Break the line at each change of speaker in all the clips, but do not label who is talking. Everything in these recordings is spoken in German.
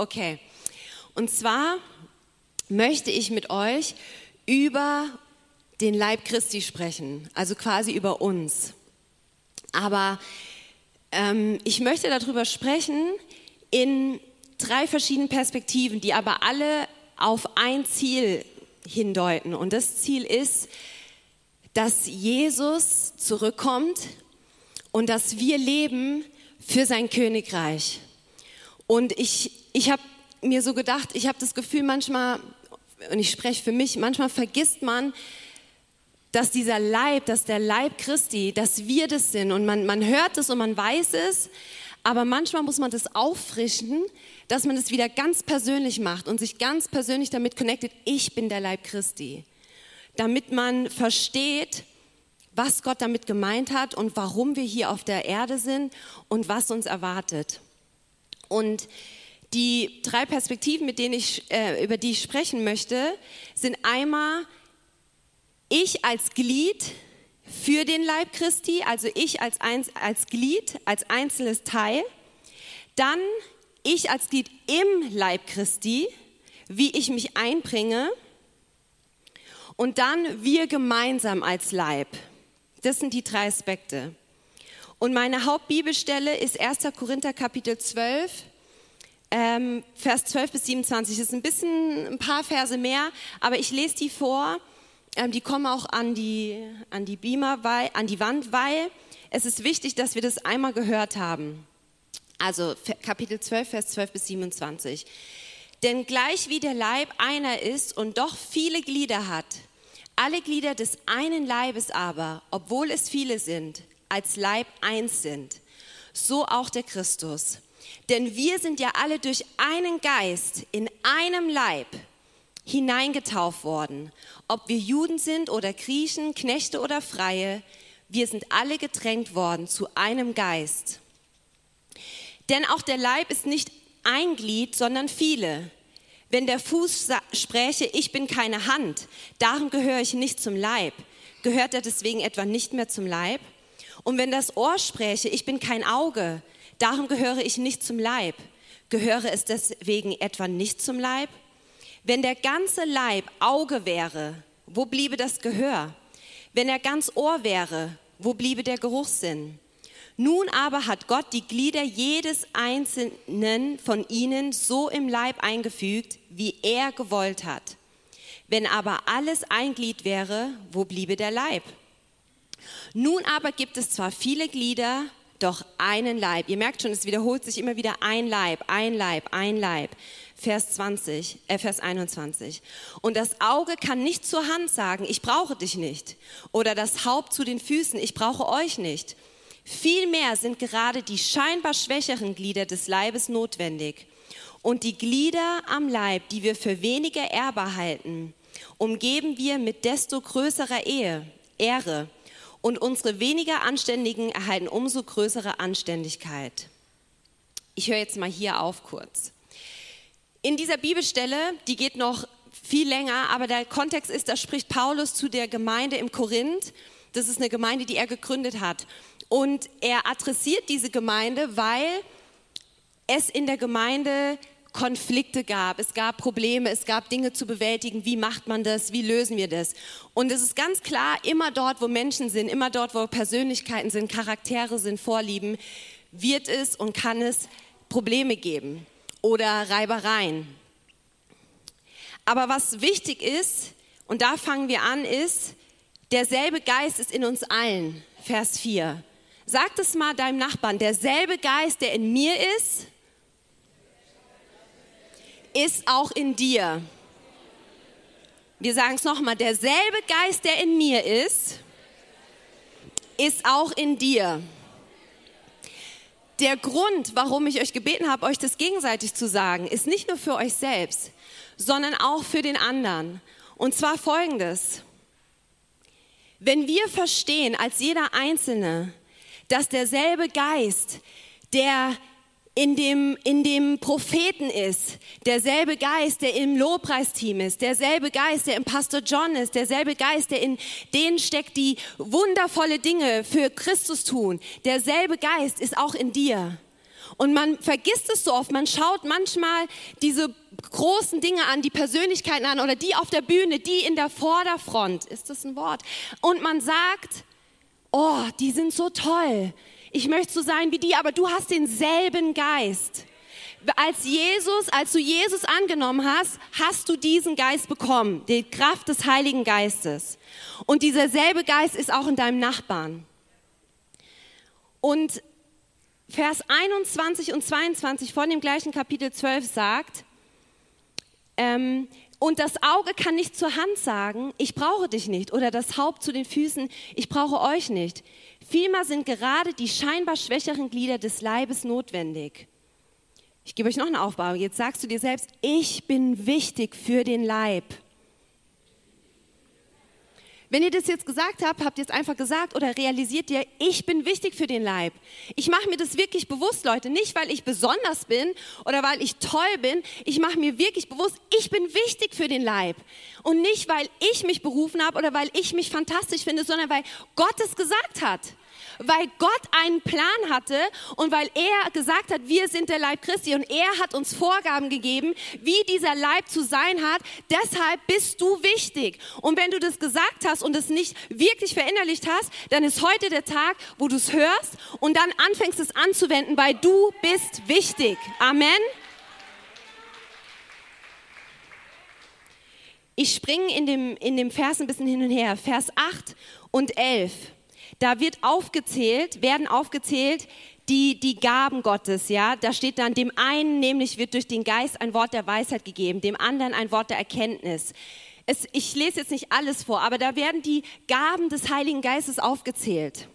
Okay. Und zwar möchte ich mit euch über den Leib Christi sprechen, also quasi über uns. Aber ähm, ich möchte darüber sprechen in drei verschiedenen Perspektiven, die aber alle auf ein Ziel hindeuten. Und das Ziel ist, dass Jesus zurückkommt und dass wir leben für sein Königreich. Und ich, ich habe mir so gedacht, ich habe das Gefühl manchmal, und ich spreche für mich, manchmal vergisst man, dass dieser Leib, dass der Leib Christi, dass wir das sind. Und man, man hört es und man weiß es, aber manchmal muss man das auffrischen, dass man es wieder ganz persönlich macht und sich ganz persönlich damit connectet, ich bin der Leib Christi. Damit man versteht, was Gott damit gemeint hat und warum wir hier auf der Erde sind und was uns erwartet. Und die drei Perspektiven, mit denen ich, äh, über die ich sprechen möchte, sind einmal ich als Glied für den Leib Christi, also ich als, ein, als Glied, als einzelnes Teil. Dann ich als Glied im Leib Christi, wie ich mich einbringe. Und dann wir gemeinsam als Leib. Das sind die drei Aspekte. Und meine Hauptbibelstelle ist 1. Korinther Kapitel 12, ähm, Vers 12 bis 27. Das ist ein bisschen, ein paar Verse mehr, aber ich lese die vor. Ähm, die kommen auch an die, an die Beamer, weil, an die Wand, weil es ist wichtig, dass wir das einmal gehört haben. Also Kapitel 12, Vers 12 bis 27. Denn gleich wie der Leib einer ist und doch viele Glieder hat, alle Glieder des einen Leibes aber, obwohl es viele sind, als Leib eins sind, so auch der Christus. Denn wir sind ja alle durch einen Geist in einem Leib hineingetauft worden. Ob wir Juden sind oder Griechen, Knechte oder Freie, wir sind alle gedrängt worden zu einem Geist. Denn auch der Leib ist nicht ein Glied, sondern viele. Wenn der Fuß spräche, ich bin keine Hand, darum gehöre ich nicht zum Leib, gehört er deswegen etwa nicht mehr zum Leib? Und wenn das Ohr spräche, ich bin kein Auge, darum gehöre ich nicht zum Leib, gehöre es deswegen etwa nicht zum Leib? Wenn der ganze Leib Auge wäre, wo bliebe das Gehör? Wenn er ganz Ohr wäre, wo bliebe der Geruchssinn? Nun aber hat Gott die Glieder jedes einzelnen von ihnen so im Leib eingefügt, wie er gewollt hat. Wenn aber alles ein Glied wäre, wo bliebe der Leib? Nun aber gibt es zwar viele Glieder, doch einen Leib. Ihr merkt schon, es wiederholt sich immer wieder ein Leib, ein Leib, ein Leib. Vers 20, äh, Vers 21. Und das Auge kann nicht zur Hand sagen, ich brauche dich nicht. Oder das Haupt zu den Füßen, ich brauche euch nicht. Vielmehr sind gerade die scheinbar schwächeren Glieder des Leibes notwendig. Und die Glieder am Leib, die wir für weniger ehrbar halten, umgeben wir mit desto größerer Ehe, Ehre und unsere weniger Anständigen erhalten umso größere Anständigkeit. Ich höre jetzt mal hier auf kurz. In dieser Bibelstelle, die geht noch viel länger, aber der Kontext ist, da spricht Paulus zu der Gemeinde im Korinth. Das ist eine Gemeinde, die er gegründet hat. Und er adressiert diese Gemeinde, weil es in der Gemeinde Konflikte gab, es gab Probleme, es gab Dinge zu bewältigen. Wie macht man das? Wie lösen wir das? Und es ist ganz klar, immer dort, wo Menschen sind, immer dort, wo Persönlichkeiten sind, Charaktere sind, Vorlieben, wird es und kann es Probleme geben oder Reibereien. Aber was wichtig ist, und da fangen wir an, ist, derselbe Geist ist in uns allen. Vers 4. Sag es mal deinem Nachbarn, derselbe Geist, der in mir ist, ist auch in dir. Wir sagen es nochmal, derselbe Geist, der in mir ist, ist auch in dir. Der Grund, warum ich euch gebeten habe, euch das gegenseitig zu sagen, ist nicht nur für euch selbst, sondern auch für den anderen. Und zwar folgendes. Wenn wir verstehen, als jeder Einzelne, dass derselbe Geist, der in dem, in dem Propheten ist, derselbe Geist, der im Lobpreisteam ist, derselbe Geist, der im Pastor John ist, derselbe Geist, der in denen steckt, die wundervolle Dinge für Christus tun, derselbe Geist ist auch in dir. Und man vergisst es so oft. Man schaut manchmal diese großen Dinge an, die Persönlichkeiten an oder die auf der Bühne, die in der Vorderfront. Ist das ein Wort? Und man sagt, oh, die sind so toll. Ich möchte so sein wie die, aber du hast denselben Geist. Als Jesus, als du Jesus angenommen hast, hast du diesen Geist bekommen, die Kraft des Heiligen Geistes. Und dieser selbe Geist ist auch in deinem Nachbarn. Und Vers 21 und 22 von dem gleichen Kapitel 12 sagt, ähm, und das Auge kann nicht zur Hand sagen, ich brauche dich nicht, oder das Haupt zu den Füßen, ich brauche euch nicht. Vielmehr sind gerade die scheinbar schwächeren Glieder des Leibes notwendig. Ich gebe euch noch eine Aufbau. Jetzt sagst du dir selbst, ich bin wichtig für den Leib. Wenn ihr das jetzt gesagt habt, habt ihr es einfach gesagt oder realisiert ihr, ich bin wichtig für den Leib. Ich mache mir das wirklich bewusst, Leute. Nicht, weil ich besonders bin oder weil ich toll bin. Ich mache mir wirklich bewusst, ich bin wichtig für den Leib. Und nicht, weil ich mich berufen habe oder weil ich mich fantastisch finde, sondern weil Gott es gesagt hat weil Gott einen Plan hatte und weil er gesagt hat, wir sind der Leib Christi und er hat uns Vorgaben gegeben, wie dieser Leib zu sein hat. Deshalb bist du wichtig. Und wenn du das gesagt hast und es nicht wirklich verinnerlicht hast, dann ist heute der Tag, wo du es hörst und dann anfängst es anzuwenden, weil du bist wichtig. Amen. Ich springe in dem, in dem Vers ein bisschen hin und her. Vers 8 und 11. Da wird aufgezählt, werden aufgezählt die, die Gaben Gottes, ja. Da steht dann, dem einen nämlich wird durch den Geist ein Wort der Weisheit gegeben, dem anderen ein Wort der Erkenntnis. Es, ich lese jetzt nicht alles vor, aber da werden die Gaben des Heiligen Geistes aufgezählt.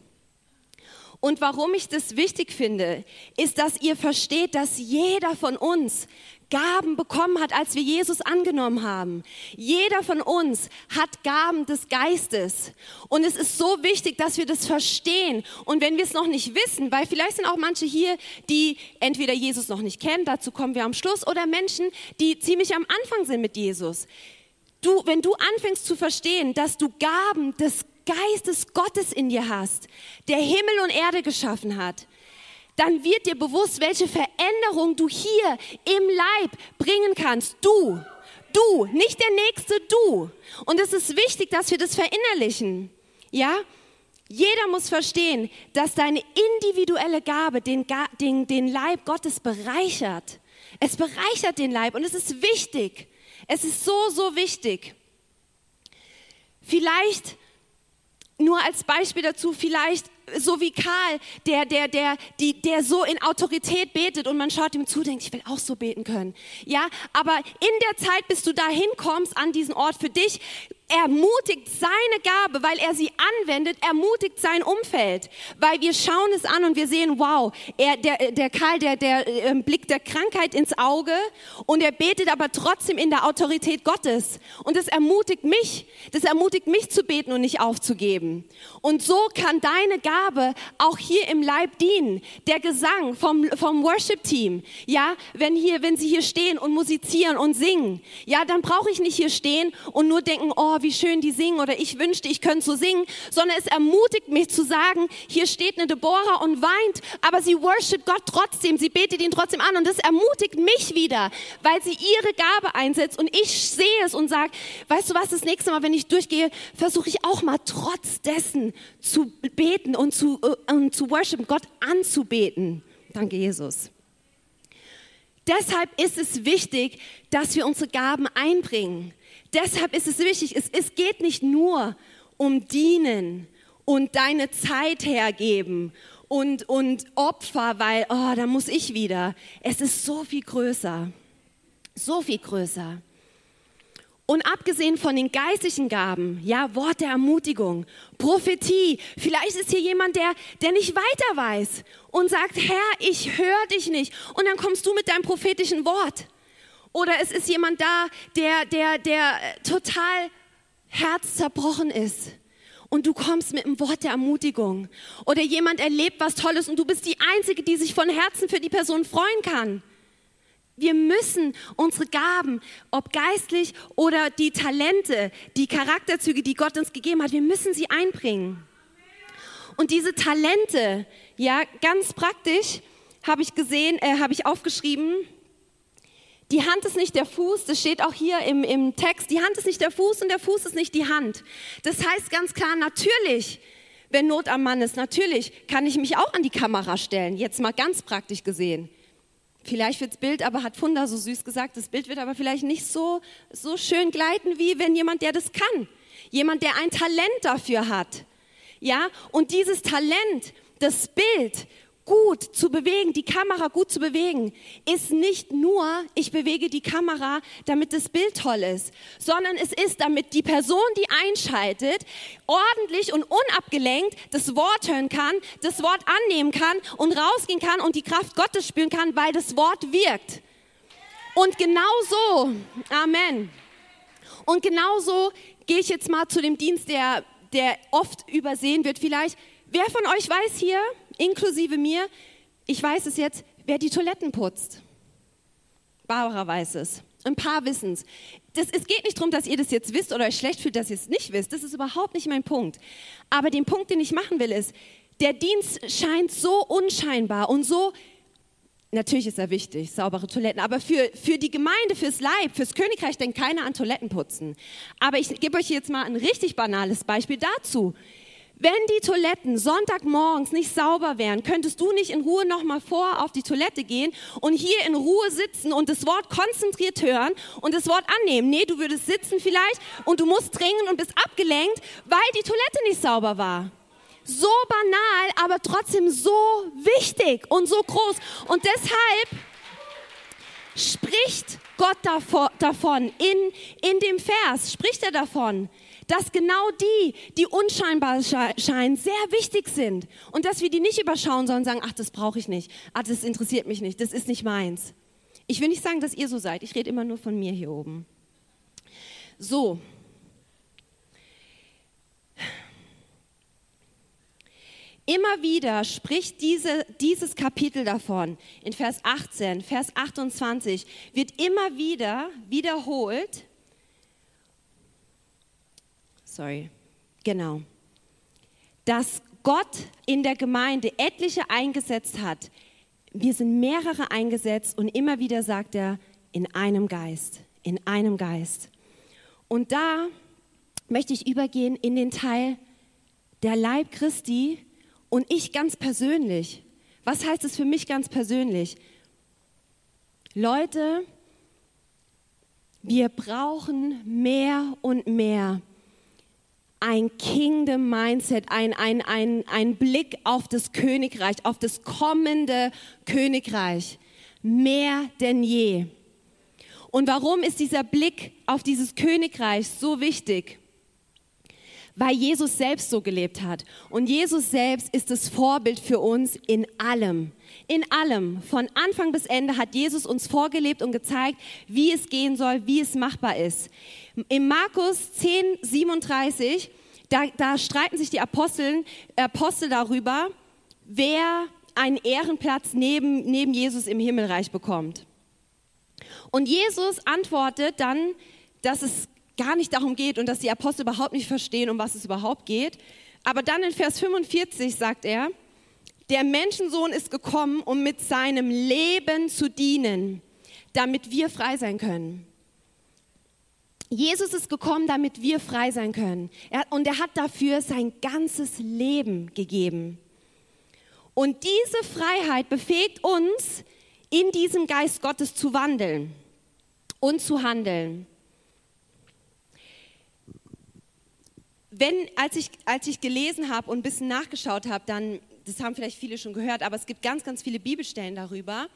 Und warum ich das wichtig finde, ist, dass ihr versteht, dass jeder von uns Gaben bekommen hat, als wir Jesus angenommen haben. Jeder von uns hat Gaben des Geistes. Und es ist so wichtig, dass wir das verstehen. Und wenn wir es noch nicht wissen, weil vielleicht sind auch manche hier, die entweder Jesus noch nicht kennen, dazu kommen wir am Schluss, oder Menschen, die ziemlich am Anfang sind mit Jesus. Du, wenn du anfängst zu verstehen, dass du Gaben des Geistes Gottes in dir hast, der Himmel und Erde geschaffen hat, dann wird dir bewusst, welche Veränderung du hier im Leib bringen kannst. Du, du, nicht der nächste du. Und es ist wichtig, dass wir das verinnerlichen. Ja? Jeder muss verstehen, dass deine individuelle Gabe den, den, den Leib Gottes bereichert. Es bereichert den Leib und es ist wichtig. Es ist so, so wichtig. Vielleicht nur als Beispiel dazu, vielleicht so wie Karl, der, der, der, die, der so in Autorität betet und man schaut ihm zu, denkt, ich will auch so beten können. Ja, aber in der Zeit, bis du da hinkommst an diesen Ort für dich, ermutigt seine Gabe, weil er sie anwendet, ermutigt sein Umfeld. Weil wir schauen es an und wir sehen, wow, er, der, der Karl, der, der äh, blickt der Krankheit ins Auge und er betet aber trotzdem in der Autorität Gottes. Und das ermutigt mich, das ermutigt mich zu beten und nicht aufzugeben. Und so kann deine Gabe auch hier im Leib dienen. Der Gesang vom, vom Worship-Team, ja, wenn hier, wenn sie hier stehen und musizieren und singen, ja, dann brauche ich nicht hier stehen und nur denken, oh, oh, wie schön die singen oder ich wünschte, ich könnte so singen, sondern es ermutigt mich zu sagen, hier steht eine Deborah und weint, aber sie worship Gott trotzdem, sie betet ihn trotzdem an und das ermutigt mich wieder, weil sie ihre Gabe einsetzt und ich sehe es und sage, weißt du was, das nächste Mal, wenn ich durchgehe, versuche ich auch mal trotz dessen zu beten und zu, äh, und zu worshipen, Gott anzubeten. Danke, Jesus. Deshalb ist es wichtig, dass wir unsere Gaben einbringen. Deshalb ist es wichtig, es, es geht nicht nur um Dienen und deine Zeit hergeben und, und Opfer, weil, oh, da muss ich wieder. Es ist so viel größer, so viel größer. Und abgesehen von den geistlichen Gaben, ja, Wort der Ermutigung, Prophetie, vielleicht ist hier jemand, der, der nicht weiter weiß und sagt, Herr, ich höre dich nicht. Und dann kommst du mit deinem prophetischen Wort. Oder es ist jemand da, der, der, der total herzzerbrochen ist. Und du kommst mit einem Wort der Ermutigung. Oder jemand erlebt was Tolles und du bist die Einzige, die sich von Herzen für die Person freuen kann. Wir müssen unsere Gaben, ob geistlich oder die Talente, die Charakterzüge, die Gott uns gegeben hat, wir müssen sie einbringen. Und diese Talente, ja, ganz praktisch, habe ich gesehen, äh, habe ich aufgeschrieben, die Hand ist nicht der Fuß, das steht auch hier im, im Text, die Hand ist nicht der Fuß und der Fuß ist nicht die Hand. Das heißt ganz klar, natürlich, wenn Not am Mann ist, natürlich kann ich mich auch an die Kamera stellen, jetzt mal ganz praktisch gesehen. Vielleicht wird das Bild, aber hat Funda so süß gesagt, das Bild wird aber vielleicht nicht so, so schön gleiten, wie wenn jemand, der das kann. Jemand, der ein Talent dafür hat. Ja, und dieses Talent, das Bild gut zu bewegen, die Kamera gut zu bewegen, ist nicht nur, ich bewege die Kamera, damit das Bild toll ist, sondern es ist, damit die Person, die einschaltet, ordentlich und unabgelenkt das Wort hören kann, das Wort annehmen kann und rausgehen kann und die Kraft Gottes spüren kann, weil das Wort wirkt. Und genau so, Amen. Und genau so gehe ich jetzt mal zu dem Dienst, der, der oft übersehen wird vielleicht. Wer von euch weiß hier, inklusive mir, ich weiß es jetzt, wer die Toiletten putzt. Barbara weiß es. Ein paar wissen es. Es geht nicht darum, dass ihr das jetzt wisst oder euch schlecht fühlt, dass ihr es nicht wisst. Das ist überhaupt nicht mein Punkt. Aber den Punkt, den ich machen will, ist, der Dienst scheint so unscheinbar und so, natürlich ist er wichtig, saubere Toiletten, aber für, für die Gemeinde, fürs Leib, fürs Königreich denkt keiner an Toilettenputzen. Aber ich gebe euch jetzt mal ein richtig banales Beispiel dazu. Wenn die Toiletten Sonntagmorgens nicht sauber wären, könntest du nicht in Ruhe nochmal vor auf die Toilette gehen und hier in Ruhe sitzen und das Wort konzentriert hören und das Wort annehmen. Nee, du würdest sitzen vielleicht und du musst dringen und bist abgelenkt, weil die Toilette nicht sauber war. So banal, aber trotzdem so wichtig und so groß. Und deshalb spricht Gott davon, in, in dem Vers spricht er davon, dass genau die, die unscheinbar scheinen, sehr wichtig sind und dass wir die nicht überschauen, sondern sagen, ach, das brauche ich nicht, ach, das interessiert mich nicht, das ist nicht meins. Ich will nicht sagen, dass ihr so seid, ich rede immer nur von mir hier oben. So. Immer wieder spricht diese, dieses Kapitel davon, in Vers 18, Vers 28, wird immer wieder wiederholt, sorry, genau, dass Gott in der Gemeinde etliche eingesetzt hat. Wir sind mehrere eingesetzt und immer wieder sagt er, in einem Geist, in einem Geist. Und da möchte ich übergehen in den Teil der Leib Christi und ich ganz persönlich. Was heißt es für mich ganz persönlich? Leute, wir brauchen mehr und mehr ein Kingdom Mindset, ein, ein, ein, ein Blick auf das Königreich, auf das kommende Königreich. Mehr denn je. Und warum ist dieser Blick auf dieses Königreich so wichtig? Weil Jesus selbst so gelebt hat. Und Jesus selbst ist das Vorbild für uns in allem. In allem, von Anfang bis Ende hat Jesus uns vorgelebt und gezeigt, wie es gehen soll, wie es machbar ist. In Markus 10, 37, da, da streiten sich die Aposteln, Apostel darüber, wer einen Ehrenplatz neben, neben Jesus im Himmelreich bekommt. Und Jesus antwortet dann, dass es gar nicht darum geht und dass die Apostel überhaupt nicht verstehen, um was es überhaupt geht. Aber dann in Vers 45 sagt er, der Menschensohn ist gekommen, um mit seinem Leben zu dienen, damit wir frei sein können. Jesus ist gekommen, damit wir frei sein können. Er, und er hat dafür sein ganzes Leben gegeben. Und diese Freiheit befähigt uns, in diesem Geist Gottes zu wandeln und zu handeln. Wenn, als ich, als ich gelesen habe und ein bisschen nachgeschaut habe, dann, das haben vielleicht viele schon gehört, aber es gibt ganz, ganz viele Bibelstellen darüber.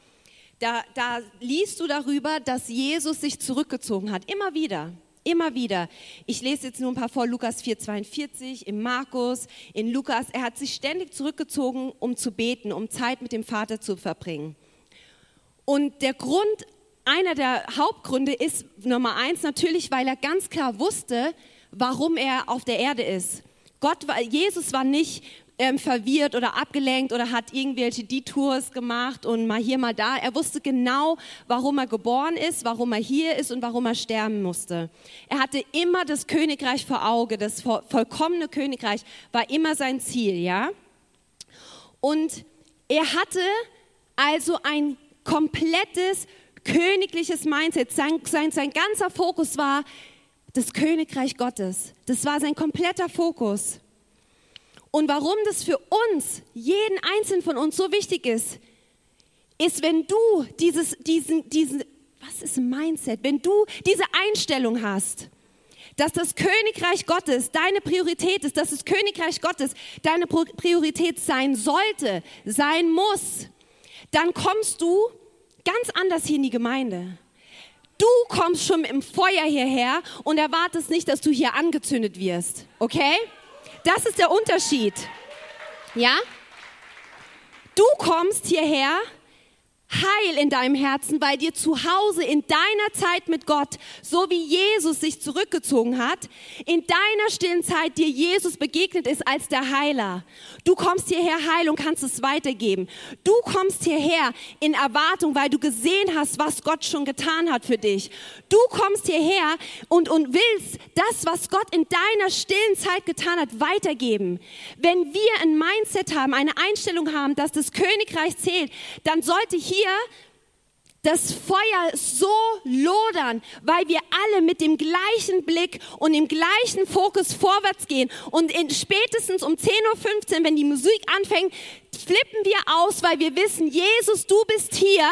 Da, da liest du darüber, dass Jesus sich zurückgezogen hat, immer wieder. Immer wieder. Ich lese jetzt nur ein paar vor, Lukas 4,42, im Markus, in Lukas. Er hat sich ständig zurückgezogen, um zu beten, um Zeit mit dem Vater zu verbringen. Und der Grund, einer der Hauptgründe ist Nummer eins natürlich, weil er ganz klar wusste, warum er auf der Erde ist. Gott, Jesus war nicht ähm, verwirrt oder abgelenkt oder hat irgendwelche Detours gemacht und mal hier, mal da. Er wusste genau, warum er geboren ist, warum er hier ist und warum er sterben musste. Er hatte immer das Königreich vor Auge, das vollkommene Königreich war immer sein Ziel, ja. Und er hatte Also ein komplettes königliches Mindset. Sein, sein, sein ganzer Fokus war das Königreich Gottes. Das war sein kompletter Fokus. Und warum das für uns, jeden einzelnen von uns so wichtig ist, ist, wenn du dieses, diesen, diesen, was ist Mindset? Wenn du diese Einstellung hast, dass das Königreich Gottes deine Priorität ist, dass das Königreich Gottes deine Priorität sein sollte, sein muss, dann kommst du ganz anders hier in die Gemeinde. Du kommst schon im Feuer hierher und erwartest nicht, dass du hier angezündet wirst. Okay? Das ist der Unterschied. Ja? Du kommst hierher Heil in deinem Herzen, weil dir zu Hause in deiner Zeit mit Gott, so wie Jesus sich zurückgezogen hat, in deiner stillen Zeit dir Jesus begegnet ist als der Heiler. Du kommst hierher heil und kannst es weitergeben. Du kommst hierher in Erwartung, weil du gesehen hast, was Gott schon getan hat für dich. Du kommst hierher und, und willst das, was Gott in deiner stillen Zeit getan hat, weitergeben. Wenn wir ein Mindset haben, eine Einstellung haben, dass das Königreich zählt, dann sollte hier wir das Feuer so lodern, weil wir alle mit dem gleichen Blick und dem gleichen Fokus vorwärts gehen. Und in, spätestens um 10.15 Uhr, wenn die Musik anfängt, flippen wir aus, weil wir wissen, Jesus, du bist hier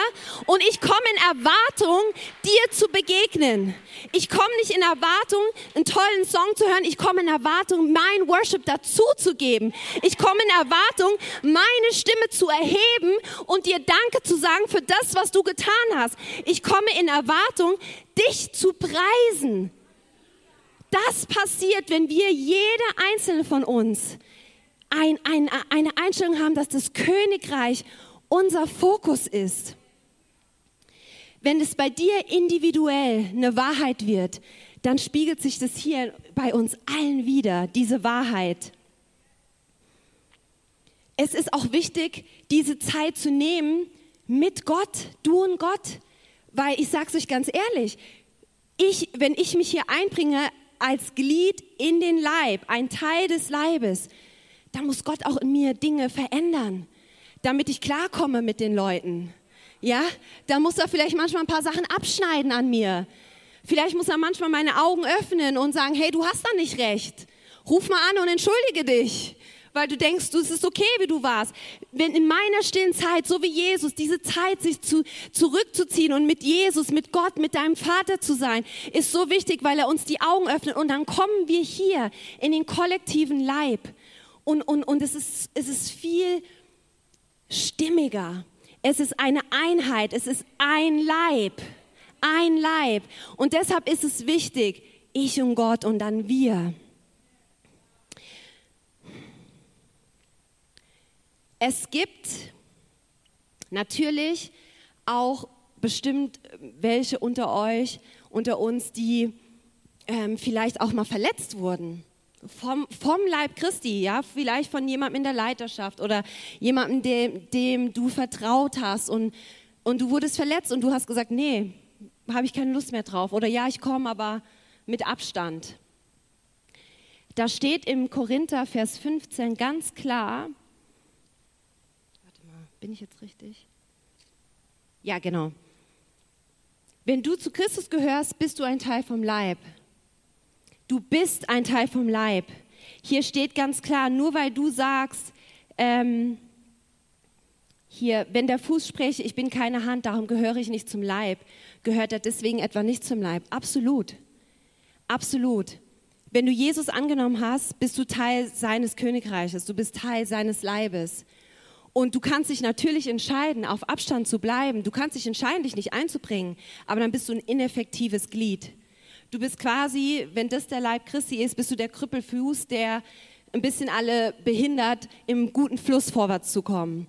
und ich komme in Erwartung, dir zu begegnen. Ich komme nicht in Erwartung, einen tollen Song zu hören. Ich komme in Erwartung, mein Worship dazu zu geben. Ich komme in Erwartung, meine Stimme zu erheben und dir Danke zu sagen für das, was du getan hast. Ich komme in Erwartung, dich zu preisen. Das passiert, wenn wir, jeder einzelne von uns, ein, ein, eine Einstellung haben, dass das Königreich unser Fokus ist. Wenn es bei dir individuell eine Wahrheit wird, dann spiegelt sich das hier bei uns allen wieder, diese Wahrheit. Es ist auch wichtig, diese Zeit zu nehmen mit Gott, du und Gott, weil ich sage es euch ganz ehrlich, ich, wenn ich mich hier einbringe als Glied in den Leib, ein Teil des Leibes, dann muss Gott auch in mir Dinge verändern, damit ich klarkomme mit den Leuten. Ja, da muss er vielleicht manchmal ein paar Sachen abschneiden an mir. Vielleicht muss er manchmal meine Augen öffnen und sagen, hey, du hast da nicht recht. Ruf mal an und entschuldige dich, weil du denkst, du, es ist okay, wie du warst. Wenn in meiner stillen Zeit, so wie Jesus, diese Zeit sich zu, zurückzuziehen und mit Jesus, mit Gott, mit deinem Vater zu sein, ist so wichtig, weil er uns die Augen öffnet und dann kommen wir hier in den kollektiven Leib und, und, und es, ist, es ist viel stimmiger. Es ist eine Einheit, es ist ein Leib, ein Leib. Und deshalb ist es wichtig, ich und Gott und dann wir. Es gibt natürlich auch bestimmt welche unter euch, unter uns, die ähm, vielleicht auch mal verletzt wurden vom, vom Leib Christi, ja, vielleicht von jemandem in der Leiterschaft oder jemandem, dem, dem du vertraut hast und, und du wurdest verletzt und du hast gesagt, nee, habe ich keine Lust mehr drauf oder ja, ich komme, aber mit Abstand. Da steht im Korinther Vers 15 ganz klar, warte mal, bin ich jetzt richtig? Ja, genau. Wenn du zu Christus gehörst, bist du ein Teil vom Leib. Du bist ein Teil vom Leib. Hier steht ganz klar, nur weil du sagst, ähm, hier, wenn der Fuß spricht, ich bin keine Hand, darum gehöre ich nicht zum Leib, gehört er deswegen etwa nicht zum Leib. Absolut. Absolut. Wenn du Jesus angenommen hast, bist du Teil seines Königreiches, du bist Teil seines Leibes. Und du kannst dich natürlich entscheiden, auf Abstand zu bleiben. Du kannst dich entscheiden, dich nicht einzubringen, aber dann bist du ein ineffektives Glied. Du bist quasi, wenn das der Leib Christi ist, bist du der Krüppelfuß, der ein bisschen alle behindert, im guten Fluss vorwärts zu kommen.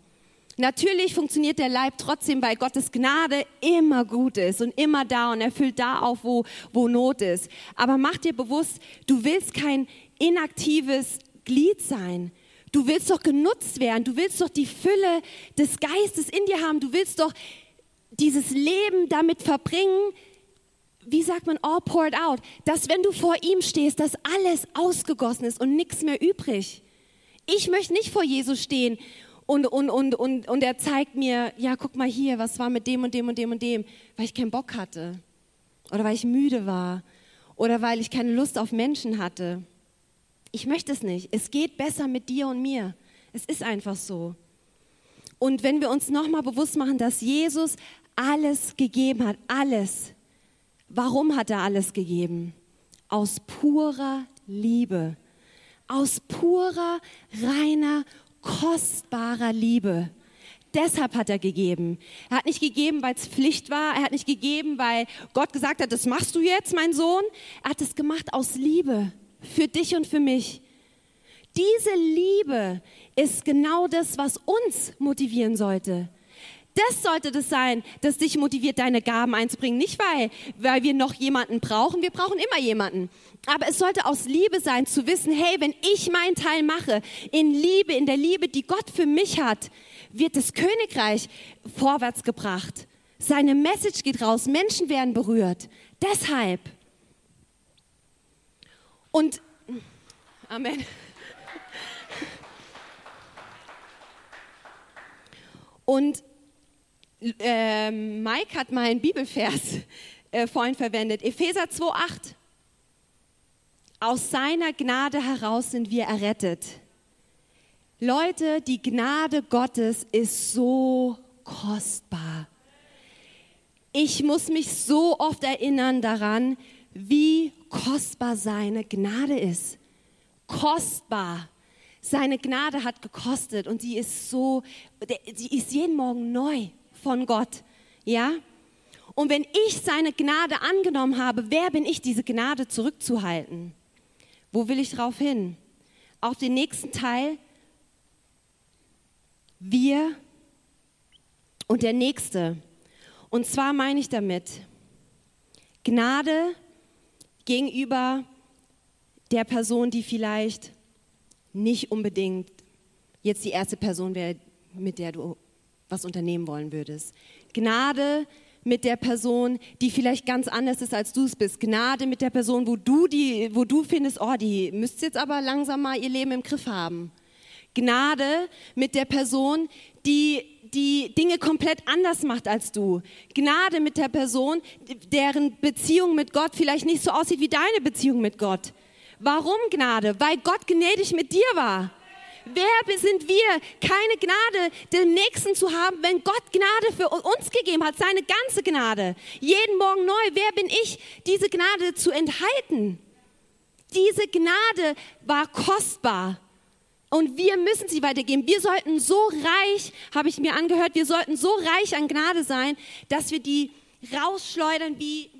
Natürlich funktioniert der Leib trotzdem, weil Gottes Gnade immer gut ist und immer da und erfüllt da auf, wo, wo Not ist. Aber mach dir bewusst, du willst kein inaktives Glied sein. Du willst doch genutzt werden. Du willst doch die Fülle des Geistes in dir haben. Du willst doch dieses Leben damit verbringen, wie sagt man, all poured out, dass wenn du vor ihm stehst, dass alles ausgegossen ist und nichts mehr übrig. Ich möchte nicht vor Jesus stehen und, und, und, und, und er zeigt mir, ja, guck mal hier, was war mit dem und dem und dem und dem, weil ich keinen Bock hatte oder weil ich müde war oder weil ich keine Lust auf Menschen hatte. Ich möchte es nicht. Es geht besser mit dir und mir. Es ist einfach so. Und wenn wir uns nochmal bewusst machen, dass Jesus alles gegeben hat, alles. Warum hat er alles gegeben? Aus purer Liebe. Aus purer, reiner, kostbarer Liebe. Deshalb hat er gegeben. Er hat nicht gegeben, weil es Pflicht war. Er hat nicht gegeben, weil Gott gesagt hat, das machst du jetzt, mein Sohn. Er hat es gemacht aus Liebe für dich und für mich. Diese Liebe ist genau das, was uns motivieren sollte. Das sollte das sein, das dich motiviert, deine Gaben einzubringen. Nicht, weil, weil wir noch jemanden brauchen. Wir brauchen immer jemanden. Aber es sollte aus Liebe sein, zu wissen, hey, wenn ich meinen Teil mache, in Liebe, in der Liebe, die Gott für mich hat, wird das Königreich vorwärts gebracht. Seine Message geht raus, Menschen werden berührt. Deshalb. Und Amen. Und äh, Mike hat mal einen Bibelvers äh, vorhin verwendet, Epheser 2,8. Aus seiner Gnade heraus sind wir errettet. Leute, die Gnade Gottes ist so kostbar. Ich muss mich so oft erinnern daran, wie kostbar seine Gnade ist. Kostbar. Seine Gnade hat gekostet und sie ist so, sie ist jeden Morgen neu von Gott. Ja? Und wenn ich seine Gnade angenommen habe, wer bin ich, diese Gnade zurückzuhalten? Wo will ich darauf hin? Auf den nächsten Teil. Wir und der nächste. Und zwar meine ich damit Gnade gegenüber der Person, die vielleicht nicht unbedingt jetzt die erste Person wäre, mit der du was unternehmen wollen würdest. Gnade mit der Person, die vielleicht ganz anders ist, als du es bist. Gnade mit der Person, wo du, die, wo du findest, oh, die müsste jetzt aber langsam mal ihr Leben im Griff haben. Gnade mit der Person, die die Dinge komplett anders macht als du. Gnade mit der Person, deren Beziehung mit Gott vielleicht nicht so aussieht wie deine Beziehung mit Gott. Warum Gnade? Weil Gott gnädig mit dir war. Wer sind wir, keine Gnade dem Nächsten zu haben, wenn Gott Gnade für uns gegeben hat, seine ganze Gnade. Jeden Morgen neu, wer bin ich, diese Gnade zu enthalten? Diese Gnade war kostbar. Und wir müssen sie weitergeben. Wir sollten so reich, habe ich mir angehört, wir sollten so reich an Gnade sein, dass wir die rausschleudern wie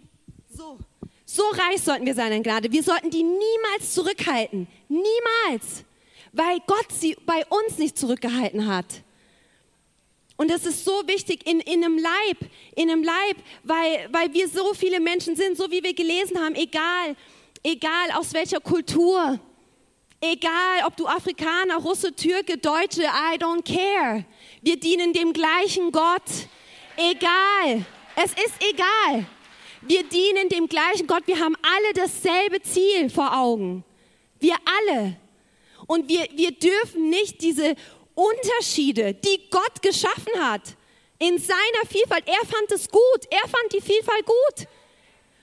so. So reich sollten wir sein an Gnade. Wir sollten die niemals zurückhalten. Niemals weil Gott sie bei uns nicht zurückgehalten hat. Und das ist so wichtig in, in einem Leib, in einem Leib, weil, weil wir so viele Menschen sind, so wie wir gelesen haben, egal, egal aus welcher Kultur, egal ob du Afrikaner, Russe, Türke, Deutsche, I don't care. Wir dienen dem gleichen Gott. Egal, es ist egal. Wir dienen dem gleichen Gott. Wir haben alle dasselbe Ziel vor Augen. Wir alle. Und wir, wir dürfen nicht diese Unterschiede, die Gott geschaffen hat, in seiner Vielfalt, er fand es gut, er fand die Vielfalt gut.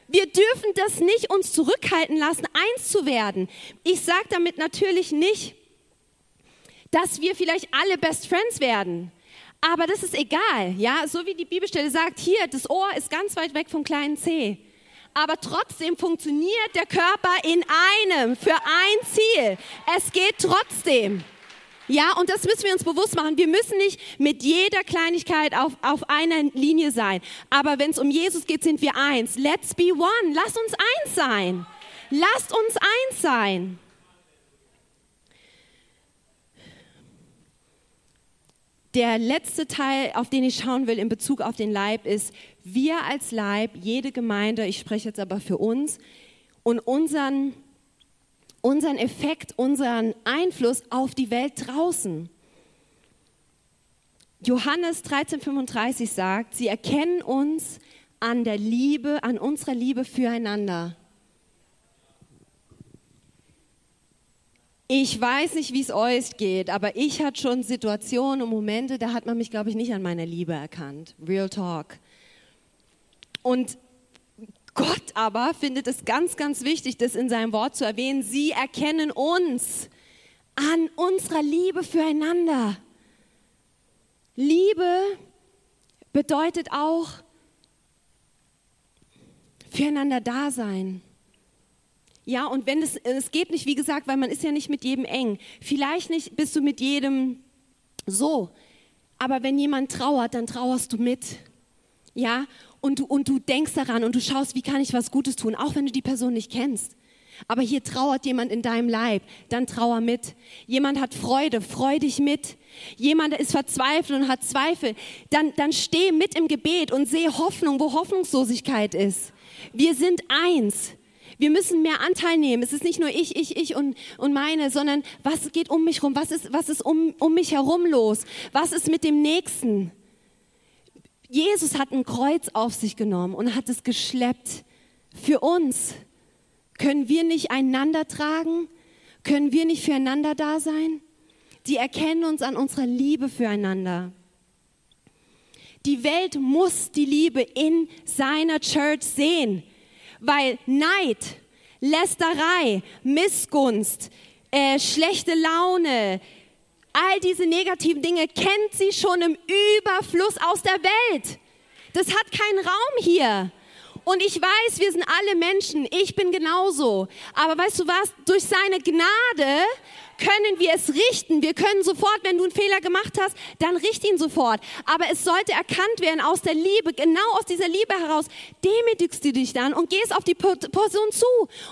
Wir dürfen das nicht uns zurückhalten lassen, eins zu werden. Ich sage damit natürlich nicht, dass wir vielleicht alle Best Friends werden. Aber das ist egal, ja, so wie die Bibelstelle sagt, hier, das Ohr ist ganz weit weg vom kleinen C aber trotzdem funktioniert der Körper in einem, für ein Ziel. Es geht trotzdem. Ja, und das müssen wir uns bewusst machen. Wir müssen nicht mit jeder Kleinigkeit auf, auf einer Linie sein. Aber wenn es um Jesus geht, sind wir eins. Let's be one. Lass uns eins sein. Lasst uns eins sein. Der letzte Teil, auf den ich schauen will in Bezug auf den Leib, ist, wir als Leib, jede Gemeinde, ich spreche jetzt aber für uns, und unseren, unseren Effekt, unseren Einfluss auf die Welt draußen. Johannes 13,35 sagt, sie erkennen uns an der Liebe, an unserer Liebe füreinander. Ich weiß nicht, wie es euch geht, aber ich hatte schon Situationen und Momente, da hat man mich, glaube ich, nicht an meiner Liebe erkannt. Real Talk. Und Gott aber findet es ganz, ganz wichtig, das in seinem Wort zu erwähnen. Sie erkennen uns an unserer Liebe füreinander. Liebe bedeutet auch füreinander da sein. Ja, und wenn es, es geht nicht, wie gesagt, weil man ist ja nicht mit jedem eng. Vielleicht nicht bist du mit jedem so. Aber wenn jemand trauert, dann trauerst du mit. Ja, und du, und du denkst daran und du schaust, wie kann ich was Gutes tun, auch wenn du die Person nicht kennst. Aber hier trauert jemand in deinem Leib, dann trauer mit. Jemand hat Freude, freu dich mit. Jemand ist verzweifelt und hat Zweifel, dann, dann steh mit im Gebet und sehe Hoffnung, wo Hoffnungslosigkeit ist. Wir sind eins. Wir müssen mehr Anteil nehmen. Es ist nicht nur ich, ich, ich und, und meine, sondern was geht um mich rum? Was ist, was ist um, um mich herum los? Was ist mit dem Nächsten? Jesus hat ein Kreuz auf sich genommen und hat es geschleppt für uns. Können wir nicht einander tragen? Können wir nicht füreinander da sein? Die erkennen uns an unserer Liebe füreinander. Die Welt muss die Liebe in seiner Church sehen weil Neid, Lästerei, Missgunst, äh, schlechte Laune, all diese negativen Dinge kennt sie schon im Überfluss aus der Welt. Das hat keinen Raum hier. Und ich weiß, wir sind alle Menschen. Ich bin genauso. Aber weißt du was? Durch seine Gnade können wir es richten. Wir können sofort, wenn du einen Fehler gemacht hast, dann richt ihn sofort. Aber es sollte erkannt werden aus der Liebe, genau aus dieser Liebe heraus, demütigst du dich dann und gehst auf die Person zu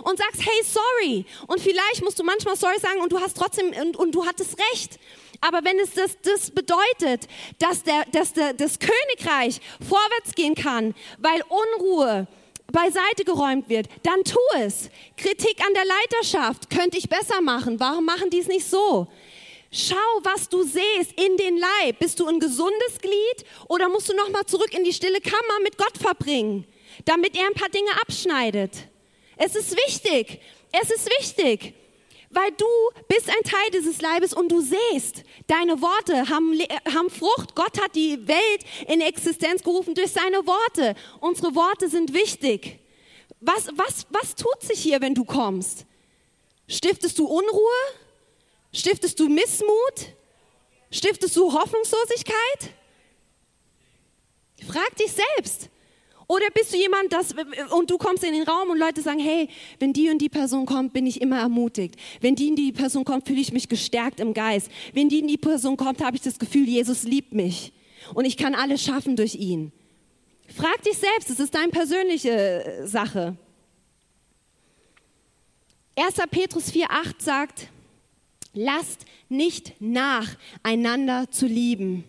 und sagst, hey, sorry. Und vielleicht musst du manchmal sorry sagen und du hast trotzdem, und, und du hattest recht. Aber wenn es das, das bedeutet, dass, der, dass der, das Königreich vorwärts gehen kann, weil Unruhe, beiseite geräumt wird, dann tu es. Kritik an der Leiterschaft könnte ich besser machen. Warum machen die es nicht so? Schau, was du siehst in den Leib. Bist du ein gesundes Glied oder musst du noch mal zurück in die stille Kammer mit Gott verbringen, damit er ein paar Dinge abschneidet? Es ist wichtig. Es ist wichtig weil du bist ein Teil dieses Leibes und du siehst, deine Worte haben, haben Frucht. Gott hat die Welt in Existenz gerufen durch seine Worte. Unsere Worte sind wichtig. Was, was, was tut sich hier, wenn du kommst? Stiftest du Unruhe? Stiftest du Missmut? Stiftest du Hoffnungslosigkeit? Frag dich selbst. Oder bist du jemand, das, und du kommst in den Raum und Leute sagen, hey, wenn die und die Person kommt, bin ich immer ermutigt. Wenn die und die Person kommt, fühle ich mich gestärkt im Geist. Wenn die und die Person kommt, habe ich das Gefühl, Jesus liebt mich. Und ich kann alles schaffen durch ihn. Frag dich selbst, es ist deine persönliche äh, Sache. 1. Petrus 4,8 sagt, lasst nicht nach, einander zu lieben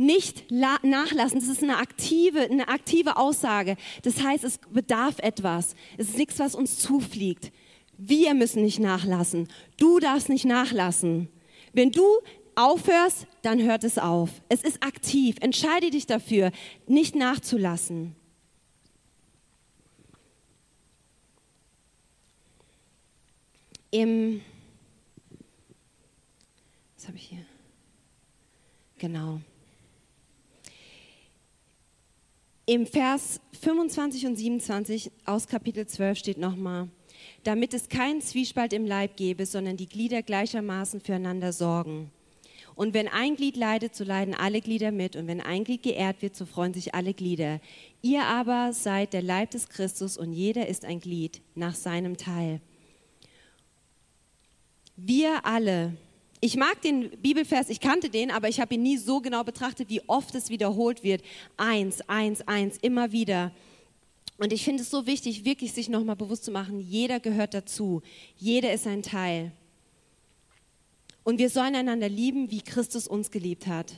nicht nachlassen. Das ist eine aktive, eine aktive Aussage. Das heißt, es bedarf etwas. Es ist nichts, was uns zufliegt. Wir müssen nicht nachlassen. Du darfst nicht nachlassen. Wenn du aufhörst, dann hört es auf. Es ist aktiv. Entscheide dich dafür, nicht nachzulassen. Im, was habe ich hier? Genau. Im Vers 25 und 27 aus Kapitel 12 steht nochmal, damit es keinen Zwiespalt im Leib gebe, sondern die Glieder gleichermaßen füreinander sorgen. Und wenn ein Glied leidet, so leiden alle Glieder mit. Und wenn ein Glied geehrt wird, so freuen sich alle Glieder. Ihr aber seid der Leib des Christus und jeder ist ein Glied nach seinem Teil. Wir alle ich mag den Bibelvers, ich kannte den, aber ich habe ihn nie so genau betrachtet, wie oft es wiederholt wird. Eins, eins, eins, immer wieder. Und ich finde es so wichtig, wirklich sich nochmal bewusst zu machen, jeder gehört dazu, jeder ist ein Teil. Und wir sollen einander lieben, wie Christus uns geliebt hat.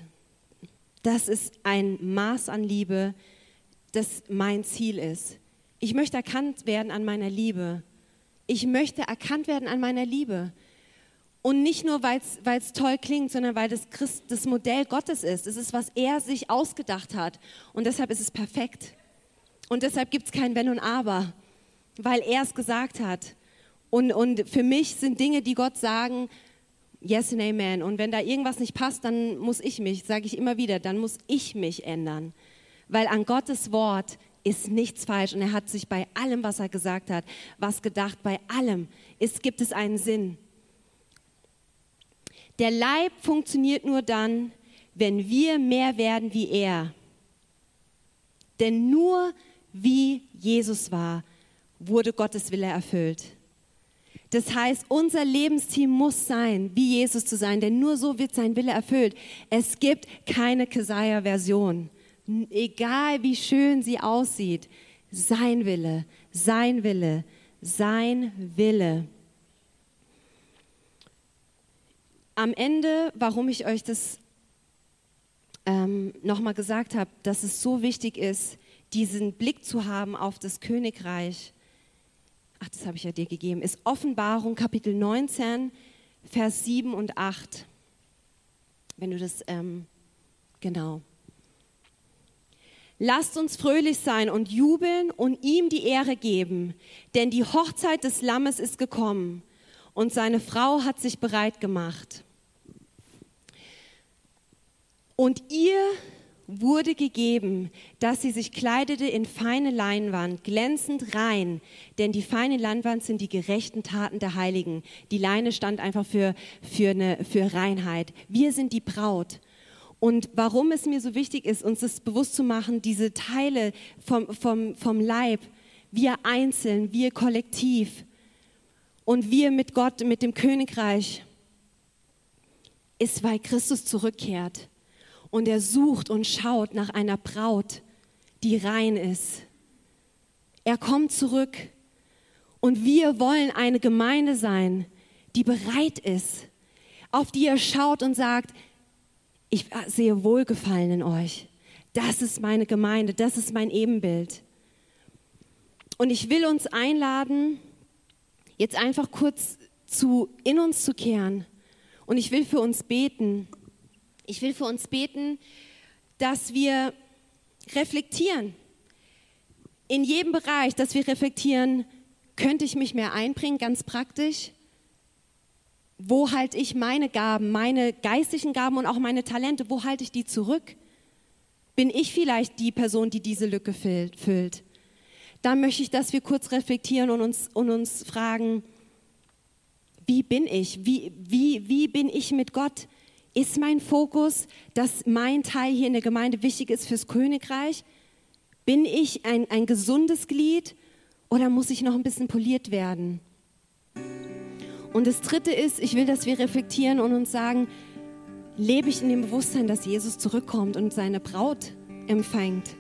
Das ist ein Maß an Liebe, das mein Ziel ist. Ich möchte erkannt werden an meiner Liebe. Ich möchte erkannt werden an meiner Liebe. Und nicht nur, weil es toll klingt, sondern weil das, Christ, das Modell Gottes ist. Es ist, was er sich ausgedacht hat. Und deshalb ist es perfekt. Und deshalb gibt es kein Wenn und Aber, weil er es gesagt hat. Und, und für mich sind Dinge, die Gott sagen, yes and amen. Und wenn da irgendwas nicht passt, dann muss ich mich, sage ich immer wieder, dann muss ich mich ändern. Weil an Gottes Wort ist nichts falsch und er hat sich bei allem, was er gesagt hat, was gedacht, bei allem ist, gibt es einen Sinn. Der Leib funktioniert nur dann, wenn wir mehr werden wie er. Denn nur wie Jesus war, wurde Gottes Wille erfüllt. Das heißt, unser Lebensziel muss sein, wie Jesus zu sein, denn nur so wird sein Wille erfüllt. Es gibt keine Kesaja-Version. Egal wie schön sie aussieht, sein Wille, sein Wille, sein Wille. Am Ende, warum ich euch das ähm, nochmal gesagt habe, dass es so wichtig ist, diesen Blick zu haben auf das Königreich, ach, das habe ich ja dir gegeben, ist Offenbarung Kapitel 19, Vers 7 und 8. Wenn du das, ähm, genau. Lasst uns fröhlich sein und jubeln und ihm die Ehre geben, denn die Hochzeit des Lammes ist gekommen und seine Frau hat sich bereit gemacht. Und ihr wurde gegeben, dass sie sich kleidete in feine Leinwand, glänzend rein, denn die feine Leinwand sind die gerechten Taten der Heiligen. Die Leine stand einfach für, für, eine, für Reinheit. Wir sind die Braut. Und warum es mir so wichtig ist, uns das bewusst zu machen, diese Teile vom, vom, vom Leib, wir einzeln, wir kollektiv und wir mit Gott, mit dem Königreich, ist, weil Christus zurückkehrt und er sucht und schaut nach einer Braut, die rein ist. Er kommt zurück und wir wollen eine Gemeinde sein, die bereit ist, auf die er schaut und sagt, ich sehe Wohlgefallen in euch. Das ist meine Gemeinde, das ist mein Ebenbild. Und ich will uns einladen, jetzt einfach kurz zu, in uns zu kehren. Und ich will für uns beten. Ich will für uns beten, dass wir reflektieren. In jedem Bereich, dass wir reflektieren, könnte ich mich mehr einbringen, ganz praktisch. Wo halte ich meine Gaben, meine geistlichen Gaben und auch meine Talente, wo halte ich die zurück? Bin ich vielleicht die Person, die diese Lücke füllt? Da möchte ich, dass wir kurz reflektieren und uns, und uns fragen, wie bin ich? Wie, wie, wie bin ich mit Gott? Ist mein Fokus, dass mein Teil hier in der Gemeinde wichtig ist fürs Königreich? Bin ich ein, ein gesundes Glied oder muss ich noch ein bisschen poliert werden? Und das Dritte ist, ich will, dass wir reflektieren und uns sagen, lebe ich in dem Bewusstsein, dass Jesus zurückkommt und seine Braut empfängt?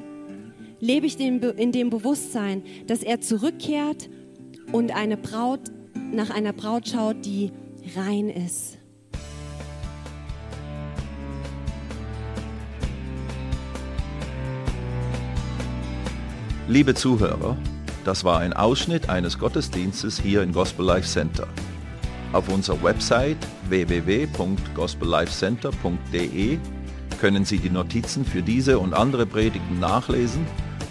Lebe ich in dem Bewusstsein, dass er zurückkehrt und eine Braut nach einer Braut schaut, die rein ist?
Liebe Zuhörer, das war ein Ausschnitt eines Gottesdienstes hier im Gospel Life Center. Auf unserer Website www.gospellifecenter.de können Sie die Notizen für diese und andere Predigten nachlesen